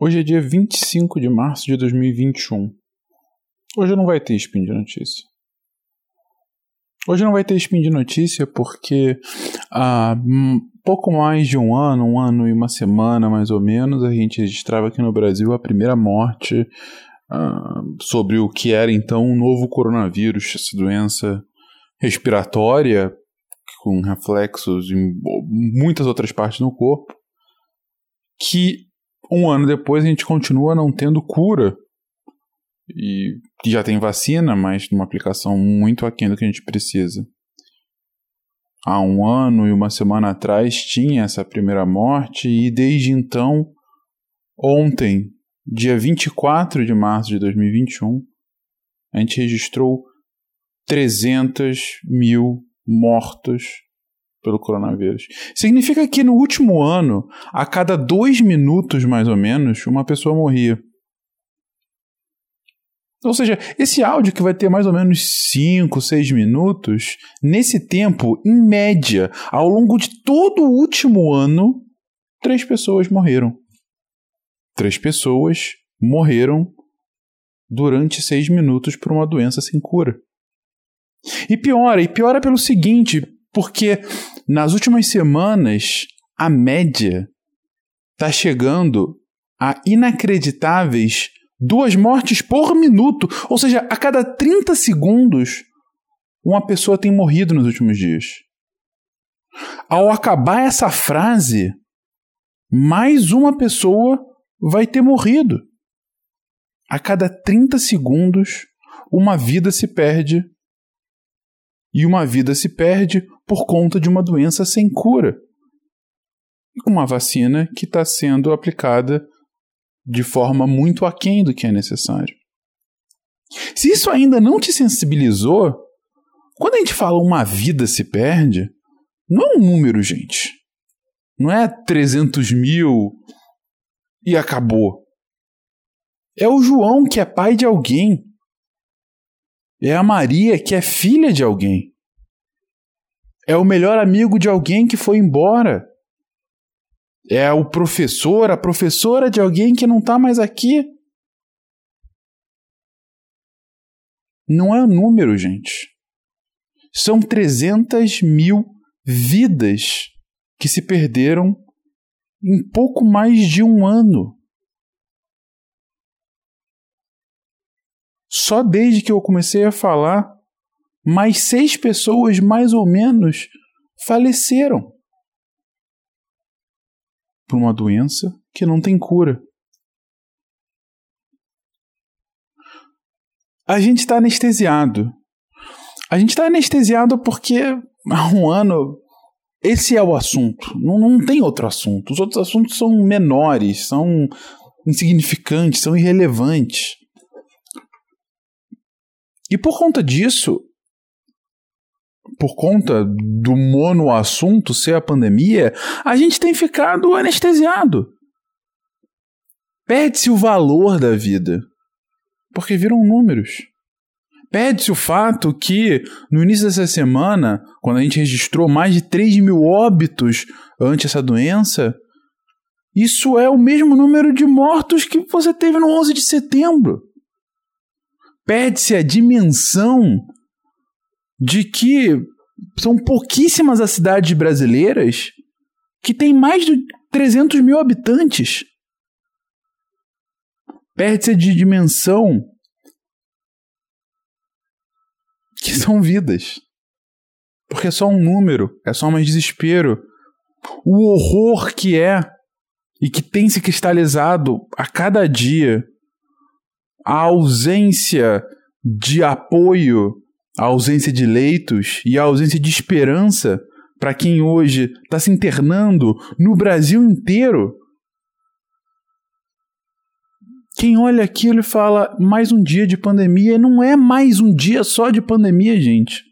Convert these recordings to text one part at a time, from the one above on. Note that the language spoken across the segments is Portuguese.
Hoje é dia 25 de março de 2021. Hoje não vai ter spin de notícia. Hoje não vai ter spin de notícia porque há pouco mais de um ano, um ano e uma semana mais ou menos, a gente registrava aqui no Brasil a primeira morte uh, sobre o que era então um novo coronavírus, essa doença respiratória com reflexos em muitas outras partes do corpo, que um ano depois a gente continua não tendo cura. E já tem vacina, mas numa aplicação muito aquém do que a gente precisa. Há um ano e uma semana atrás tinha essa primeira morte, e desde então, ontem, dia 24 de março de 2021, a gente registrou 300 mil mortos pelo coronavírus. Significa que no último ano, a cada dois minutos mais ou menos, uma pessoa morria. Ou seja, esse áudio que vai ter mais ou menos 5, 6 minutos, nesse tempo, em média, ao longo de todo o último ano, três pessoas morreram. Três pessoas morreram durante seis minutos por uma doença sem cura. E piora, e piora pelo seguinte: porque nas últimas semanas a média está chegando a inacreditáveis duas mortes por minuto. Ou seja, a cada 30 segundos, uma pessoa tem morrido nos últimos dias. Ao acabar essa frase, mais uma pessoa vai ter morrido. A cada 30 segundos, uma vida se perde. E uma vida se perde por conta de uma doença sem cura. E com uma vacina que está sendo aplicada de forma muito aquém do que é necessário. Se isso ainda não te sensibilizou, quando a gente fala uma vida se perde, não é um número, gente. Não é 300 mil e acabou. É o João que é pai de alguém. É a Maria que é filha de alguém. É o melhor amigo de alguém que foi embora. É o professor, a professora de alguém que não está mais aqui. Não é o número, gente. São 300 mil vidas que se perderam em pouco mais de um ano. Só desde que eu comecei a falar mais seis pessoas, mais ou menos, faleceram por uma doença que não tem cura. A gente está anestesiado. A gente está anestesiado porque há um ano esse é o assunto. Não, não tem outro assunto. Os outros assuntos são menores, são insignificantes, são irrelevantes. E por conta disso, por conta do monoassunto ser a pandemia, a gente tem ficado anestesiado. Perde-se o valor da vida, porque viram números. Perde-se o fato que, no início dessa semana, quando a gente registrou mais de 3 mil óbitos ante essa doença, isso é o mesmo número de mortos que você teve no 11 de setembro. Perde-se a dimensão de que são pouquíssimas as cidades brasileiras que têm mais de 300 mil habitantes. Perde-se de dimensão que são vidas. Porque é só um número, é só mais desespero. O horror que é e que tem se cristalizado a cada dia, a ausência de apoio a ausência de leitos e a ausência de esperança para quem hoje está se internando no Brasil inteiro. Quem olha aquilo e fala mais um dia de pandemia, não é mais um dia só de pandemia, gente.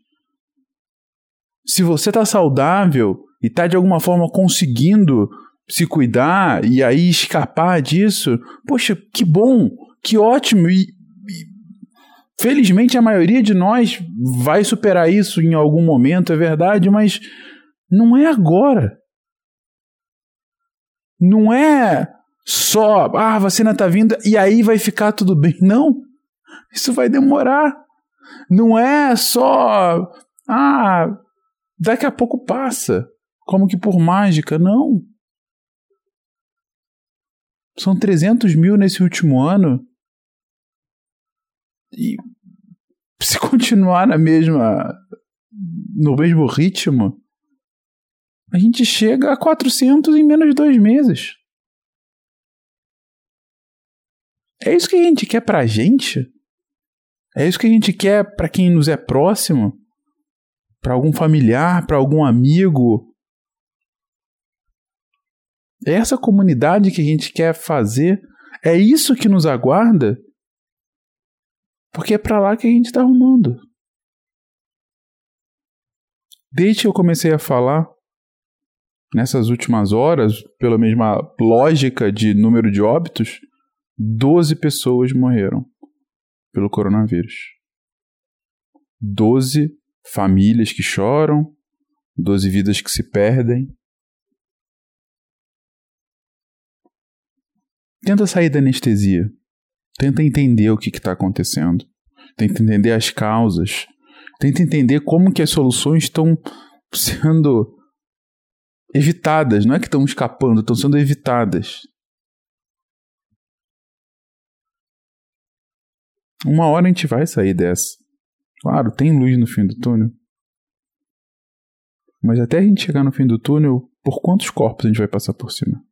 Se você está saudável e está de alguma forma conseguindo se cuidar e aí escapar disso, poxa, que bom, que ótimo. E, Felizmente a maioria de nós vai superar isso em algum momento, é verdade, mas não é agora. Não é só, ah, a vacina tá vindo e aí vai ficar tudo bem. Não. Isso vai demorar. Não é só, ah, daqui a pouco passa. Como que por mágica. Não. São 300 mil nesse último ano. E se continuar na mesma. no mesmo ritmo, a gente chega a 400 em menos de dois meses. É isso que a gente quer pra gente? É isso que a gente quer para quem nos é próximo? Para algum familiar, para algum amigo? É essa comunidade que a gente quer fazer? É isso que nos aguarda? Porque é para lá que a gente está arrumando. Desde que eu comecei a falar, nessas últimas horas, pela mesma lógica de número de óbitos, 12 pessoas morreram pelo coronavírus. 12 famílias que choram, 12 vidas que se perdem. Tenta sair da anestesia. Tenta entender o que está acontecendo. Tenta entender as causas. Tenta entender como que as soluções estão sendo evitadas. Não é que estão escapando, estão sendo evitadas. Uma hora a gente vai sair dessa. Claro, tem luz no fim do túnel. Mas até a gente chegar no fim do túnel, por quantos corpos a gente vai passar por cima?